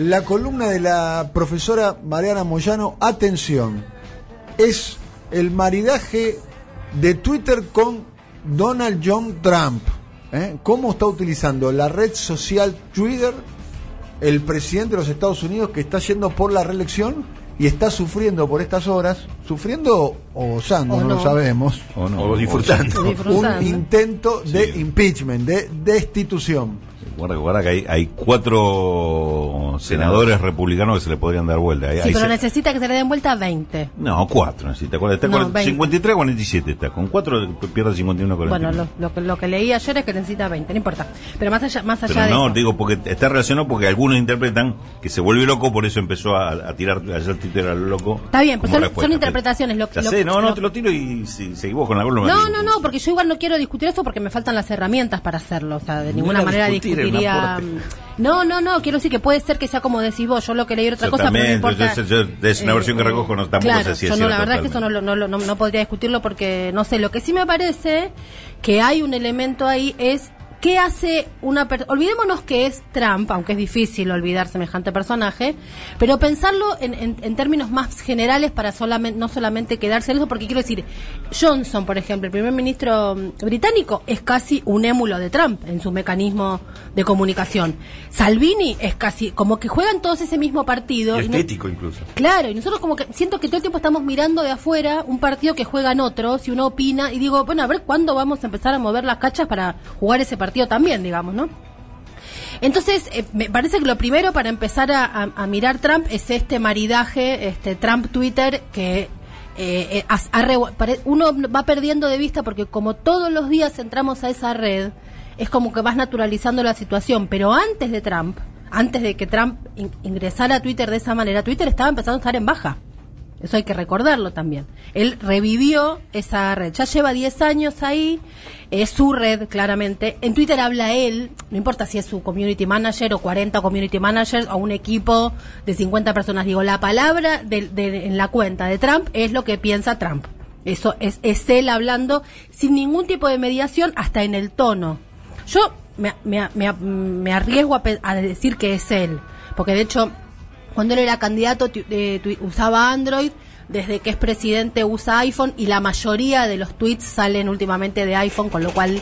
la columna de la profesora Mariana Moyano, atención, es el maridaje de Twitter con Donald John Trump. ¿eh? ¿Cómo está utilizando la red social Twitter el presidente de los Estados Unidos que está yendo por la reelección y está sufriendo por estas horas, sufriendo o gozando, O no, lo no. sabemos, O no, O disfrutando. Disfrutando. un intento de impeachment, de destitución. Guarda, guarda que hay, hay cuatro senadores republicanos que se le podrían dar vuelta. Hay- Sí, hay pero se- necesita que se le den vuelta 20. No, cuatro necesita. ¿Cuál Está No, cuarenta- 20. 53 47 está. Con cuatro pierde 51 con Bueno, lo, lo que, lo que leí ayer es que necesita 20, no importa. Pero más allá, más allá Pero de no, eso. digo, porque está relacionado porque algunos interpretan que se vuelve loco, por eso empezó a, a tirar ayer Twitter al loco. Está bien, pues son- interpretaciones, lo- Ya lo- sé, no, no, te lo tiro y si, seguís vos con la columna. No, no, no, porque yo igual no quiero discutir eso porque me faltan las herramientas para hacerlo. O sea, de ninguna era manera discutir, aporte. No, no, no, quiero decir que puede ser que sea como decís vos. Yo lo que leí otra cosa, pero no Exactamente, importa. yo- yo- es una versión que recojo, no- tampoco claro, sé si es yo no, la verdad es que eso no, lo- no, no, no podría discutirlo porque no sé. Lo que sí me parece que hay un elemento ahí es. ¿Qué hace una persona? Olvidémonos que es Trump, aunque es difícil olvidar semejante personaje, pero pensarlo en, en- en términos más generales para solamente, no solamente quedarse en eso, porque quiero decir, Johnson, por ejemplo, el primer ministro mm, británico, es casi un émulo de Trump en su mecanismo de comunicación. Salvini es casi, como que juegan todos ese mismo partido. Y y no- estético incluso. Claro, y nosotros como que siento que todo el tiempo estamos mirando de afuera un partido que juegan otros y uno opina y digo, bueno, a ver cuándo vamos a empezar a mover las cachas para jugar ese partido también, digamos, ¿no? Entonces, eh, me parece que lo primero para empezar a, a- a mirar Trump es este maridaje, este Trump-Twitter, que eh, eh, pare- uno va perdiendo de vista porque como todos los días entramos a esa red, es como que vas naturalizando la situación. Pero antes de Trump, antes de que Trump in- ingresara a Twitter de esa manera, Twitter estaba empezando a estar en baja. Eso hay que recordarlo también. Él revivió esa red. Ya lleva 10 años ahí. Es su red, claramente. En Twitter habla él. No importa si es su community manager o 40 community managers o un equipo de 50 personas. Digo, la palabra de- de- en la cuenta de Trump es lo que piensa Trump. Eso es, es él hablando sin ningún tipo de mediación, hasta en el tono. Yo me, arriesgo a, a decir que es él. Porque de hecho, cuando él era candidato eh, usaba Android, desde que es presidente usa iPhone y la mayoría de los tweets salen últimamente de iPhone, con lo cual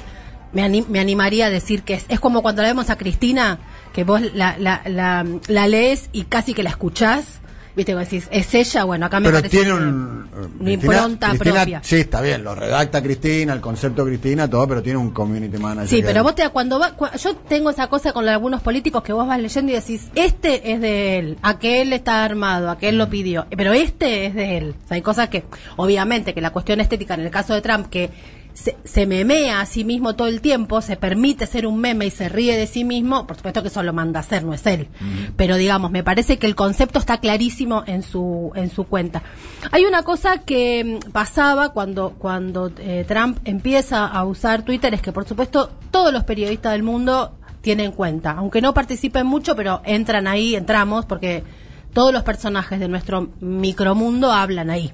me, me animaría a decir que es, es como cuando la vemos a Cristina, que vos la, la, la, la lees y casi que la escuchás, viste, vos decís, es ella, bueno, acá me Pero parece tiene un, una impronta propia. Sí, está bien, lo redacta Cristina, el concepto Cristina, todo, pero tiene un community manager. Sí, pero vos te, cuando va, cua- yo tengo esa cosa con algunos políticos que vos vas leyendo y decís, este es de él, aquel está armado, aquel lo pidió, pero este es de él. O sea, hay cosas que, obviamente, que la cuestión estética, en el caso de Trump, que se, se memea a sí mismo todo el tiempo, se permite ser un meme y se ríe de sí mismo, por supuesto que eso lo manda a hacer, no es él. Pero digamos, me parece que el concepto está clarísimo en su, en su cuenta. Hay una cosa que mm, pasaba cuando, cuando eh, Trump empieza a usar Twitter, es que por supuesto todos los periodistas del mundo tienen cuenta, aunque no participen mucho, pero entran ahí, entramos, porque todos los personajes de nuestro micromundo hablan ahí.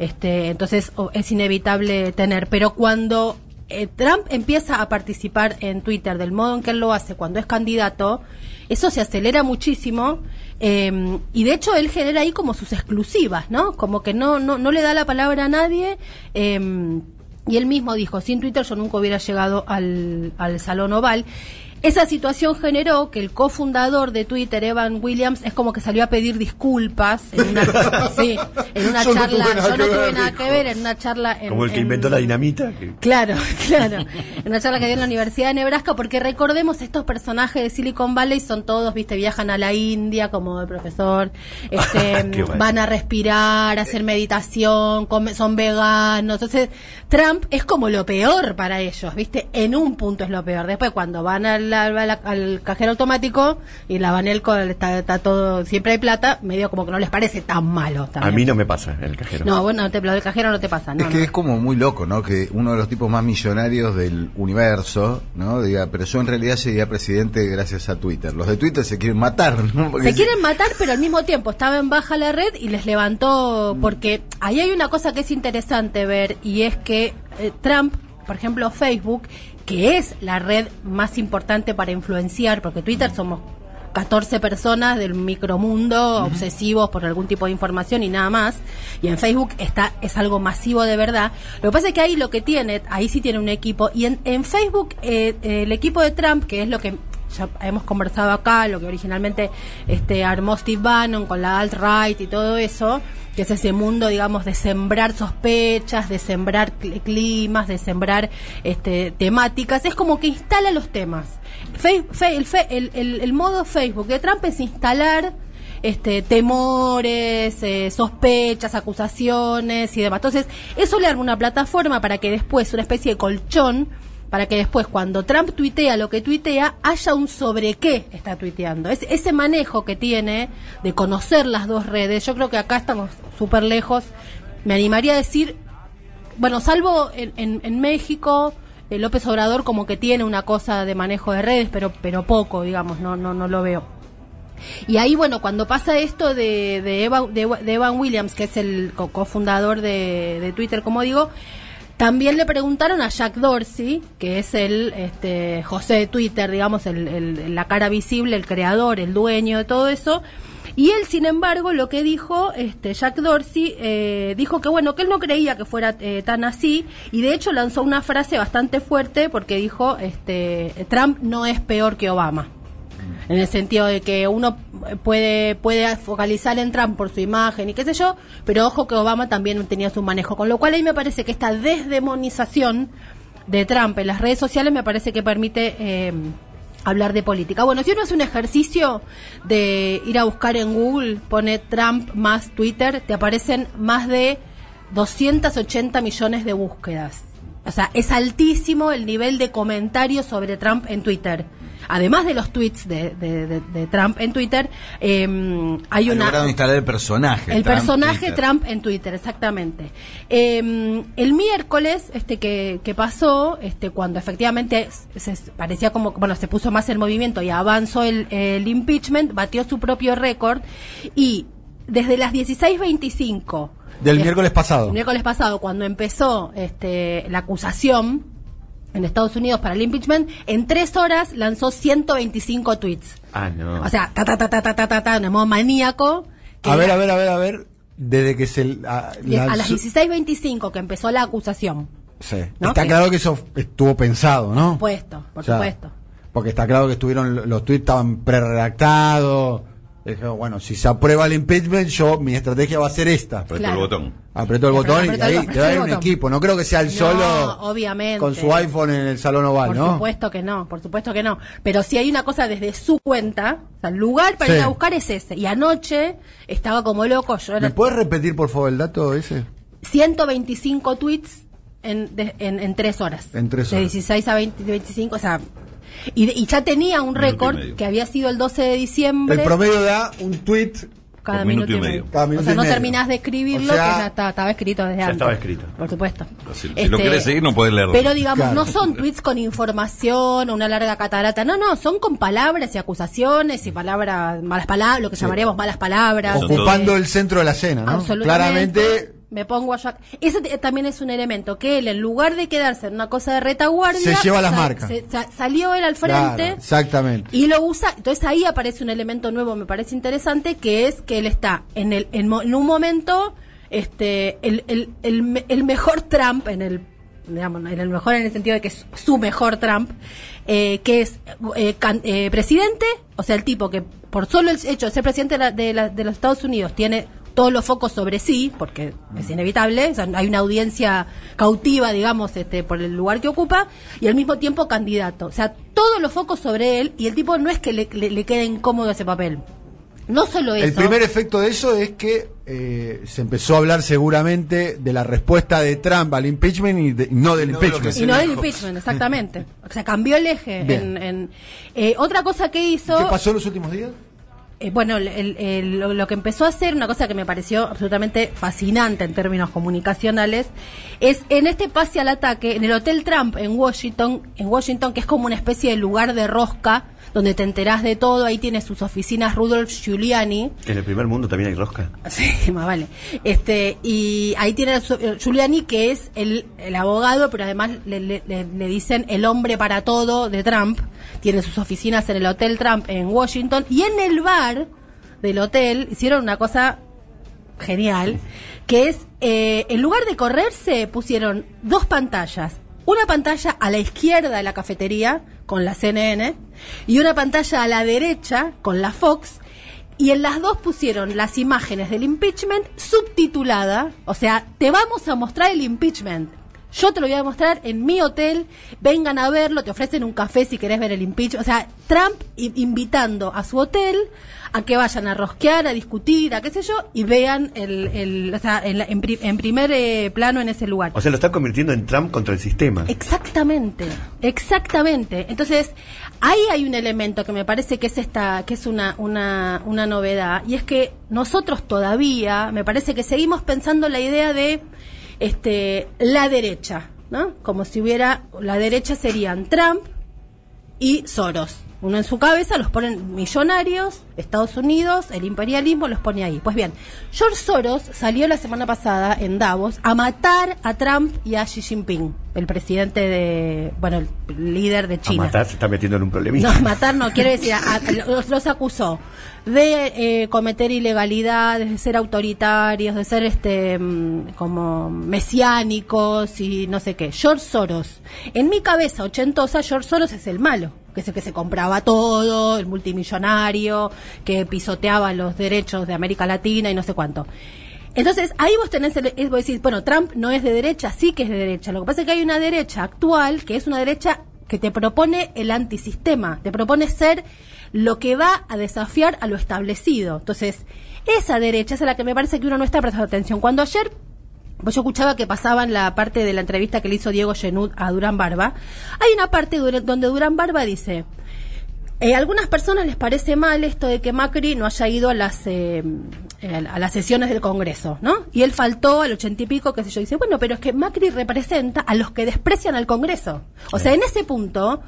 Este, entonces es inevitable tener. Pero cuando eh, Trump empieza a participar en Twitter del modo en que él lo hace cuando es candidato, eso se acelera muchísimo eh, y de hecho él genera ahí como sus exclusivas, ¿no? Como que no no, no le da la palabra a nadie. eh, y él mismo dijo, sin Twitter yo nunca hubiera llegado al, al Salón Oval. Esa situación generó que el cofundador de Twitter, Evan Williams, es como que salió a pedir disculpas en una, sí, en una Yo no charla. nada yo no tuve ver, nada que ver en una charla. En, Como el que en- inventó la dinamita. que- Claro, claro. En una charla que dio en la Universidad de Nebraska, porque recordemos, estos personajes de Silicon Valley son todos, viste, viajan a la India como el profesor, este, van a respirar, a hacer meditación, come- son veganos. Entonces, Trump es como lo peor para ellos, viste, en un punto es lo peor. Después, cuando van al, al- al cajero automático y la Banelco está, está todo, siempre hay plata, medio como que no les parece tan malo. A también. mí no me pasa el cajero. No, bueno, te, lo del cajero no te pasa, no. es que no. es como muy loco, ¿no? Que uno de los tipos más millonarios del universo, ¿no? Diga, pero yo en realidad sería presidente gracias a Twitter. Los de Twitter se quieren matar, ¿no? Porque Se quieren matar, pero al mismo tiempo estaba en baja la red y les levantó, porque ahí hay una cosa que es interesante ver, y es que eh, Trump, por ejemplo, Facebook, que es la red más importante para influenciar, porque Twitter somos 14 personas del micromundo obsesivos por algún tipo de información y nada más. Y en Facebook está es algo masivo de verdad. Lo que pasa es que ahí lo que tiene, ahí sí tiene un equipo. Y en, en Facebook, eh, eh, el equipo de Trump, que es lo que ya hemos conversado acá, lo que originalmente este, armó Steve Bannon con la alt-right y todo eso, que es ese mundo, digamos, de sembrar sospechas, de sembrar cl- climas, de sembrar este, temáticas, es como que instala los temas. Fe- fe- el- el modo Facebook de Trump es instalar este, temores, eh, sospechas, acusaciones y demás. Entonces, eso le arma una plataforma para que después, una especie de colchón, para que después, cuando Trump tuitea lo que tuitea, haya un sobre qué está tuiteando. Es, ese manejo que tiene de conocer las dos redes, yo creo que acá estamos súper lejos. Me animaría a decir, bueno, salvo en, en, México, eh, López Obrador como que tiene una cosa de manejo de redes, pero, pero poco, digamos, no, no, no lo veo. Y ahí, bueno, cuando pasa esto de, de, Eva- de, de Evan Williams, que es el co- cofundador de, de Twitter, como digo, también le preguntaron a Jack Dorsey, que es el este, José de Twitter, digamos, el, la cara visible, el creador, el dueño de todo eso. Y él, sin embargo, lo que dijo, este, Jack Dorsey, eh, dijo que bueno, que él no creía que fuera eh, tan así, y de hecho lanzó una frase bastante fuerte porque dijo, este, Trump no es peor que Obama en el sentido de que uno puede puede focalizar en Trump por su imagen y qué sé yo, pero ojo que Obama también tenía su manejo, con lo cual ahí me parece que esta desdemonización de Trump en las redes sociales me parece que permite eh, hablar de política. Bueno, si uno hace un ejercicio de ir a buscar en Google, pone Trump más Twitter, te aparecen más de 280 millones de búsquedas. O sea, es altísimo el nivel de comentarios sobre Trump en Twitter. Además de los tweets de, de- de- de Trump en Twitter, eh, hay Ha una... instalar el personaje. El Trump, personaje Twitter. Trump en Twitter, exactamente. Eh, el miércoles, este que, que pasó, este cuando efectivamente se, parecía como, bueno, se puso más el movimiento y avanzó el, el impeachment, batió su propio récord y desde las 16.25 Del miércoles pasado. el miércoles pasado, cuando empezó este, la acusación en Estados Unidos para el impeachment, en tres horas lanzó 125 tweets. Ah, no. O sea, ta ta ta ta ta ta ta, ta, de modo maníaco. A ver, era- a ver, a ver, a ver. Desde que se. a- Die- a las lanzó- 16.25 que empezó la acusación. Sí. ¿no? Está claro que eso estuvo pensado, ¿no? Por supuesto, por O sea, supuesto. Porque está claro que estuvieron los tweets estaban pre-redactados. Dijo, bueno, si se aprueba el impeachment, yo mi estrategia va a ser esta. Apretó Claro. el botón. Apretó el Apretó- botón y apretó- ahí apretó te va a ir un equipo. No creo que sea el No, solo obviamente. con su iPhone en el salón oval, Por ¿no? supuesto que no, por supuesto que no. Pero si hay una cosa desde su cuenta, o sea, el lugar para Sí. ir a buscar es ese. Y anoche estaba como loco, yo era ¿Me puedes repetir, por favor, el dato ese? 125 tweets en, de- en, en tres horas. En tres De horas. 16 a 20, 25, o sea... Y, y ya tenía un récord que había sido el 12 de diciembre. El promedio da un tweet cada minuto y medio. Cada o minuto sea, y no terminás de escribirlo, O sea, que ya está- estaba escrito desde ya antes. estaba escrito. Por supuesto. Si- si lo querés seguir, no podés leerlo. Pero digamos, Claro. no son tweets con información, una larga catarata. No, no, son con palabras y acusaciones y palabras, malas palabras, lo que llamaríamos malas palabras. Ocupando el centro de la escena, ¿no? Absolutamente. Claramente Me pongo a. Ese también es un elemento que él, en lugar de quedarse en una cosa de retaguardia, Se lleva las marcas. se- salió él al frente. Claro, exactamente. Y lo usa, entonces ahí aparece un elemento nuevo, me parece interesante, que es que él está en el en, mo- en un momento, este, el, el, el, el mejor Trump, en el, digamos, en el mejor en el sentido de que es su mejor Trump, eh, que es eh, can- eh, presidente, o sea, el tipo que por solo el hecho de ser presidente de, la- de, la- de los Estados Unidos tiene todos los focos sobre sí, porque es inevitable, o sea, hay una audiencia cautiva, digamos, este, por el lugar que ocupa, y al mismo tiempo candidato. O sea, todos los focos sobre él, y el tipo no es que le, le- le quede incómodo ese papel. No solo eso. El primer efecto de eso es que eh, se empezó a hablar seguramente de la respuesta de Trump al impeachment y, de- y no del no impeachment. y no del impeachment, exactamente. O sea, cambió el eje. En, en- eh, otra cosa que hizo. ¿Qué pasó en los últimos días? Eh, bueno, el- el- el- lo, lo que empezó a hacer, una cosa que me pareció absolutamente fascinante en términos comunicacionales, es en este pase al ataque, en el Hotel Trump en Washington, en Washington, que es como una especie de lugar de rosca, donde te enterás de todo, ahí tiene sus oficinas Rudolf Giuliani, En el primer mundo también hay rosca. Sí, más vale. Este, y ahí tiene Giuliani, que es el, el abogado, pero además le, le- le- le dicen el hombre para todo de Trump. Tiene sus oficinas en el Hotel Trump en Washington, y en el bar del hotel hicieron una cosa genial, que es, eh, en lugar de correrse, pusieron dos pantallas. Una pantalla a la izquierda de la cafetería, con la CNN, y una pantalla a la derecha, con la Fox, y en las dos pusieron las imágenes del impeachment subtitulada, o sea, te vamos a mostrar el impeachment. Yo te lo voy a mostrar en mi hotel, vengan a verlo, te ofrecen un café si querés ver el impeachment. O sea, Trump invitando a su hotel a que vayan a rosquear, a discutir, a qué sé yo, y vean el, el- o sea, en, la- en pri- en primer eh, plano en ese lugar. O sea, lo está convirtiendo en Trump contra el sistema. Exactamente, exactamente. Entonces, ahí hay un elemento que me parece que es esta, que es una, una, una novedad, y es que nosotros todavía, me parece que seguimos pensando la idea de este la derecha, ¿no? Como si hubiera, la derecha serían Trump y Soros. Uno en su cabeza los ponen millonarios, Estados Unidos, el imperialismo los pone ahí. Pues bien, George Soros salió la semana pasada en Davos a matar a Trump y a Xi Jinping, el presidente de, bueno, el líder de A China. matar se está metiendo en un problemita. No, matar no, quiere decir, a- a- los, los acusó de eh, cometer ilegalidades, de ser autoritarios, de ser este mm, como mesiánicos y no sé qué. George Soros. En mi cabeza ochentosa, George Soros es el malo, que es el que se compraba todo, el multimillonario, que pisoteaba los derechos de América Latina y no sé cuánto. Entonces, ahí vos tenés, el, vos decís, bueno, Trump no es de derecha, sí que es de derecha. Lo que pasa es que hay una derecha actual que es una derecha que te propone el antisistema, te propone ser lo que va a desafiar a lo establecido. Entonces, esa derecha es a la que me parece que uno no está prestando atención. Cuando ayer pues yo escuchaba que pasaban la parte de la entrevista que le hizo Diego Genud a Durán Barba. Hay una parte donde Durán Barba dice, eh, a algunas personas les parece mal esto de que Macri no haya ido a las eh, eh, a las sesiones del Congreso, ¿no? Y él faltó al ochenta y pico, qué sé yo. Dice, bueno, pero es que Macri representa a los que desprecian al Congreso. O sea, en ese punto,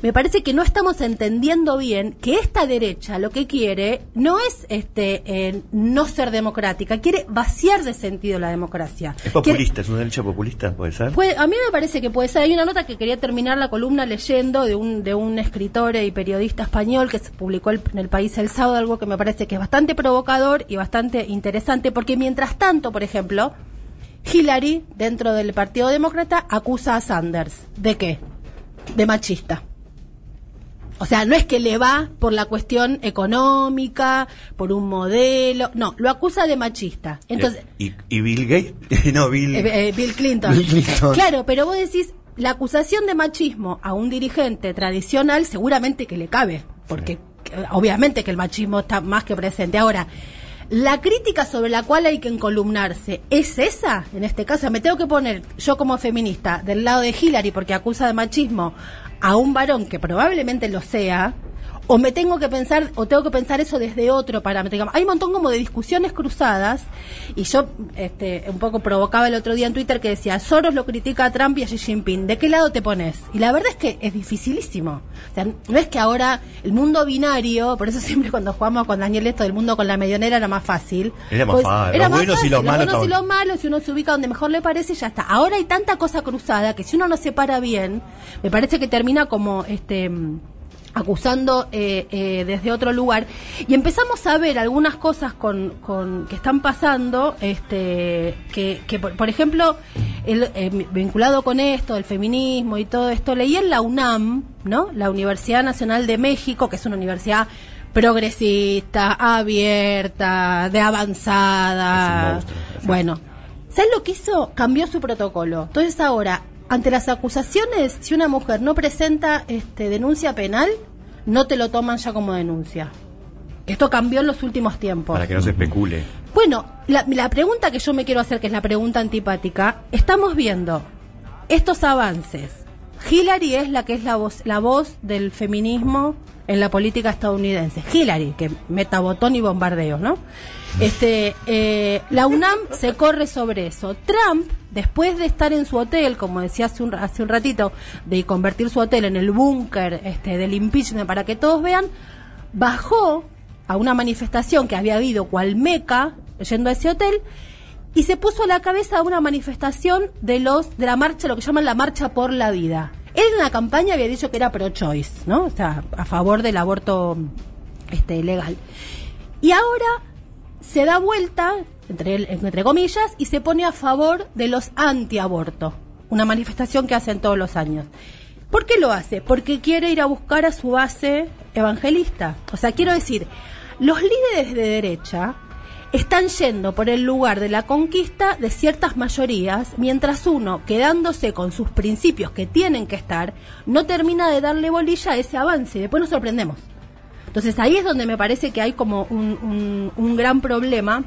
me parece que no estamos entendiendo bien que esta derecha lo que quiere no es este eh, no ser democrática, quiere vaciar de sentido la democracia. Es Quiere- populista, es una derecha populista, puede ser. Puede- a mí me parece que puede ser. Hay una nota que quería terminar la columna leyendo de un, de un escritor y periodista español que se publicó el- en el país el sábado, algo que me parece que es bastante provocador y bastante interesante, porque mientras tanto, por ejemplo, Hillary, dentro del Partido Demócrata, acusa a Sanders. ¿De qué? De machista. O sea, no es que le va por la cuestión económica, por un modelo, no, lo acusa de machista. Entonces, ¿Y, y Bill Gates? no, Bill... eh, eh, Bill Clinton. Bill Clinton. Claro, pero vos decís, la acusación de machismo a un dirigente tradicional seguramente que le cabe, porque eh, obviamente que el machismo está más que presente. Ahora, la crítica sobre la cual hay que encolumnarse, ¿es esa? En este caso, me tengo que poner yo como feminista del lado de Hillary porque acusa de machismo a un varón que probablemente lo sea, o me tengo que pensar, o tengo que pensar eso desde otro parámetro. Hay un montón como de discusiones cruzadas, y yo este, un poco provocaba el otro día en Twitter que decía, Soros lo critica a Trump y a Xi Jinping, ¿de qué lado te pones? Y la verdad es que es dificilísimo. O sea, no es que ahora el mundo binario, por eso siempre cuando jugamos con Daniel esto del mundo con la medianera era más fácil. Era más fácil, Era los más buenos y fácil, los malos buenos y estaban- los malos, si uno se ubica donde mejor le parece, ya está. Ahora hay tanta cosa cruzada que si uno no se para bien, me parece que termina como este acusando eh, eh, desde otro lugar y empezamos a ver algunas cosas con, con- que están pasando este que, que por, por ejemplo el, eh, vinculado con esto del feminismo y todo esto leí en la UNAM no la Universidad Nacional de México que es una universidad progresista abierta de avanzada monstruo, bueno ¿Sabes lo que hizo? Cambió su protocolo. Entonces ahora, ante las acusaciones, si una mujer no presenta este, denuncia penal, no te lo toman ya como denuncia. Esto cambió en los últimos tiempos. Para que no se especule. Bueno, la, la pregunta que yo me quiero hacer, que es la pregunta antipática, estamos viendo estos avances. Hillary es la que es la voz, la voz del feminismo en la política estadounidense. Hillary, que meta botón y bombardeo, ¿no? Este, eh, la UNAM se corre sobre eso. Trump, después de estar en su hotel, como decía hace un, hace un ratito, de convertir su hotel en el búnker este, del impeachment para que todos vean, bajó a una manifestación que había habido cual meca yendo a ese hotel y se puso a la cabeza una manifestación de los de la marcha, lo que llaman la marcha por la vida. Él en la campaña había dicho que era pro-choice, ¿no? O sea, a favor del aborto este, legal. Y ahora se da vuelta, entre, entre comillas, y se pone a favor de los antiaborto. Una manifestación que hacen todos los años. ¿Por qué lo hace? Porque quiere ir a buscar a su base evangelista. O sea, quiero decir, los líderes de derecha están yendo por el lugar de la conquista de ciertas mayorías, mientras uno, quedándose con sus principios que tienen que estar, no termina de darle bolilla a ese avance. Después nos sorprendemos. Entonces ahí es donde me parece que hay como un, un- gran problema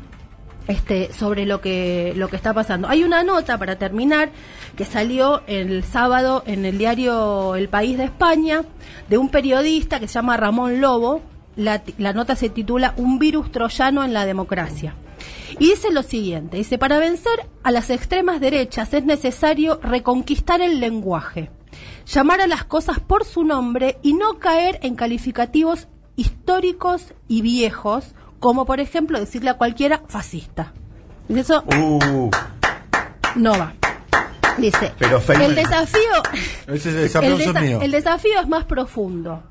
este, sobre lo que, lo que está pasando. Hay una nota, para terminar, que salió el sábado en el diario El País de España, de un periodista que se llama Ramón Lobo. La, la nota se titula Un virus troyano en la democracia. Y dice lo siguiente, dice, para vencer a las extremas derechas es necesario reconquistar el lenguaje, llamar a las cosas por su nombre y no caer en calificativos históricos y viejos, como por ejemplo decirle a cualquiera fascista. Y Eso Uh, no va. Dice, Pero el desafío Ese es el el, aplauso desa- mío. el desafío es más profundo.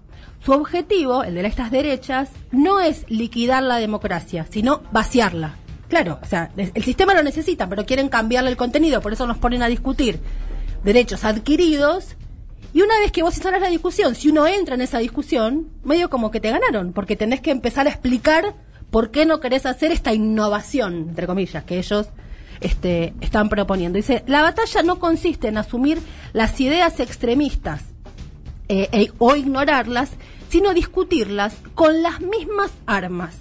Su objetivo, el de estas derechas, no es liquidar la democracia, sino vaciarla. Claro, o sea, el el sistema lo necesita, pero quieren cambiarle el contenido, por eso nos ponen a discutir derechos adquiridos. Y una vez que vos instalas la discusión, si uno entra en esa discusión, medio como que te ganaron, porque tenés que empezar a explicar por qué no querés hacer esta innovación, entre comillas, que ellos este, están proponiendo. Dice, la batalla no consiste en asumir las ideas extremistas eh, eh, o ignorarlas, sino discutirlas con las mismas armas.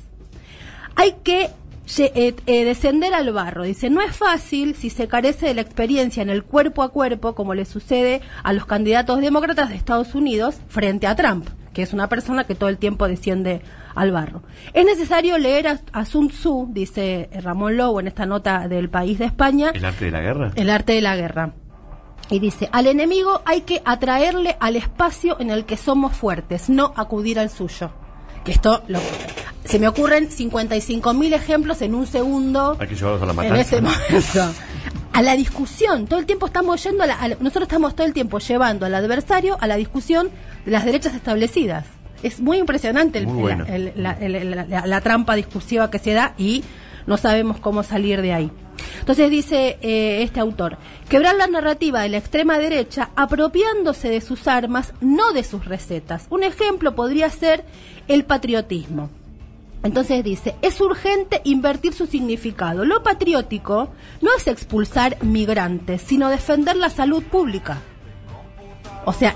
Hay que eh, eh, descender al barro. Dice, no es fácil si se carece de la experiencia en el cuerpo a cuerpo, como le sucede a los candidatos demócratas de Estados Unidos frente a Trump, que es una persona que todo el tiempo desciende al barro. Es necesario leer a, a Sun Tzu, dice Ramón Lobo en esta nota del País de España, ¿El arte de la guerra? el arte de la guerra. Y dice, al enemigo hay que atraerle al espacio en el que somos fuertes, no acudir al suyo. Que esto, lo- se me ocurren 55.000 ejemplos en un segundo. Hay que llevarlos a la En matanza. ese momento. A la discusión, todo el tiempo estamos yendo, a la- a nosotros estamos todo el tiempo llevando al adversario a la discusión de las derechas establecidas. Es muy impresionante el- Muy bueno. la- el- la, el- la- la- la trampa discursiva que se da y no sabemos cómo salir de ahí. Entonces dice eh, este autor, quebrar la narrativa de la extrema derecha apropiándose de sus armas, no de sus recetas. Un ejemplo podría ser el patriotismo. Entonces dice, es urgente invertir su significado. Lo patriótico no es expulsar migrantes, sino defender la salud pública. O sea,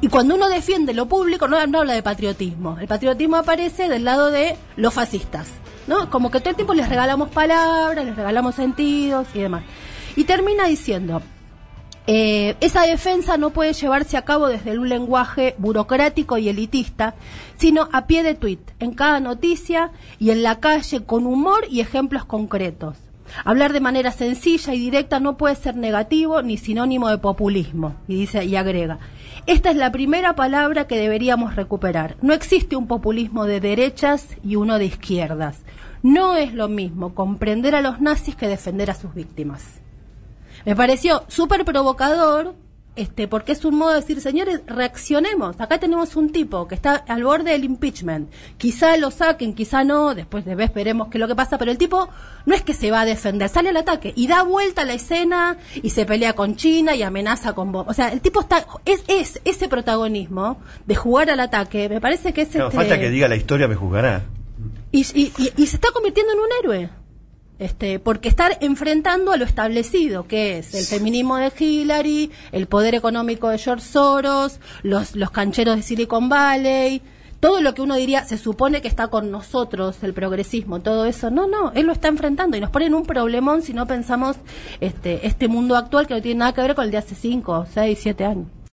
y cuando uno defiende lo público, no, no habla de patriotismo. El patriotismo aparece del lado de los fascistas, ¿no? Como que todo el tiempo les regalamos palabras, les regalamos sentidos y demás. Y termina diciendo, eh, esa defensa no puede llevarse a cabo desde un lenguaje burocrático y elitista, sino a pie de tuit, en cada noticia y en la calle, con humor y ejemplos concretos. Hablar de manera sencilla y directa no puede ser negativo ni sinónimo de populismo. Y dice y agrega, esta es la primera palabra que deberíamos recuperar. No existe un populismo de derechas y uno de izquierdas. No es lo mismo comprender a los nazis que defender a sus víctimas. Me pareció súper provocador, este, porque es un modo de decir, señores, reaccionemos. Acá tenemos un tipo que está al borde del impeachment. Quizá lo saquen, quizá no, después de vez veremos qué es lo que pasa, pero el tipo no es que se va a defender, sale al ataque y da vuelta a la escena y se pelea con China y amenaza con bombas. O sea, el tipo está, es, es ese protagonismo de jugar al ataque, me parece que es Claro, este- falta que diga la historia me juzgará. y, y- y- y se está convirtiendo en un héroe. Este, porque estar enfrentando a lo establecido, que es el feminismo de Hillary, el poder económico de George Soros, los, los cancheros de Silicon Valley, todo lo que uno diría, se supone que está con nosotros, el progresismo, todo eso. No, no, él lo está enfrentando y nos ponen un problemón si no pensamos este, este mundo actual que no tiene nada que ver con el de hace 5, 6, 7 años.